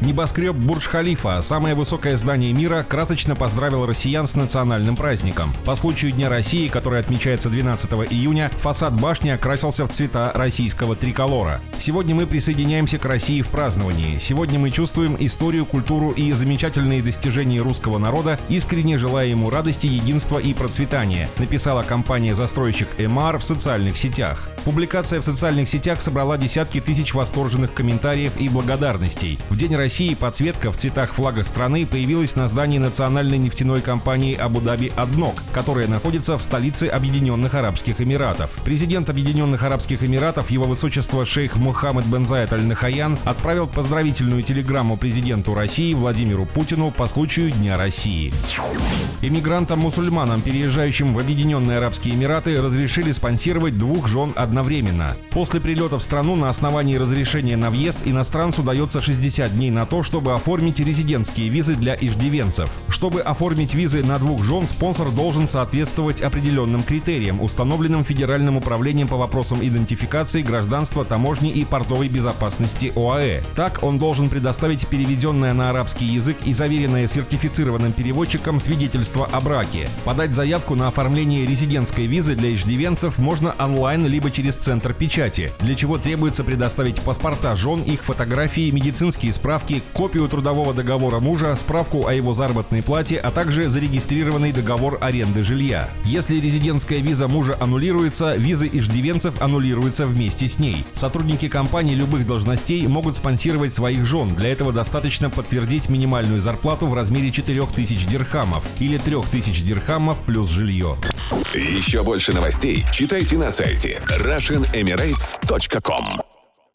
Небоскреб Бурдж-Халифа, самое высокое здание мира, красочно поздравил россиян с национальным праздником. По случаю Дня России, который отмечается 12 июня, фасад башни окрасился в цвета российского триколора. Сегодня мы присоединяемся к России в праздновании. Сегодня мы чувствуем историю, культуру и замечательные достижения русского народа, искренне желая ему радости, единства и процветания, написала компания-застройщик Эмар в социальных сетях. Публикация в социальных сетях собрала десятки тысяч восторженных комментариев и благодарностей. В День России России подсветка в цветах флага страны появилась на здании национальной нефтяной компании Абу-Даби «Аднок», которая находится в столице Объединенных Арабских Эмиратов. Президент Объединенных Арабских Эмиратов, его высочество шейх Мухаммед бен Заид Аль-Нахаян, отправил поздравительную телеграмму президенту России Владимиру Путину по случаю Дня России. Иммигрантам-мусульманам, переезжающим в Объединенные Арабские Эмираты, разрешили спонсировать двух жен одновременно. После прилета в страну на основании разрешения на въезд иностранцу дается 60 дней на на то, чтобы оформить резидентские визы для иждивенцев. Чтобы оформить визы на двух жен, спонсор должен соответствовать определенным критериям, установленным Федеральным управлением по вопросам идентификации, гражданства, таможни и портовой безопасности ОАЭ. Так, он должен предоставить переведенное на арабский язык и заверенное сертифицированным переводчиком свидетельство о браке. Подать заявку на оформление резидентской визы для иждивенцев можно онлайн либо через центр печати, для чего требуется предоставить паспорта жен, их фотографии, медицинские справки, справки, копию трудового договора мужа, справку о его заработной плате, а также зарегистрированный договор аренды жилья. Если резидентская виза мужа аннулируется, визы иждивенцев аннулируются вместе с ней. Сотрудники компании любых должностей могут спонсировать своих жен. Для этого достаточно подтвердить минимальную зарплату в размере 4000 дирхамов или 3000 дирхамов плюс жилье. Еще больше новостей читайте на сайте RussianEmirates.com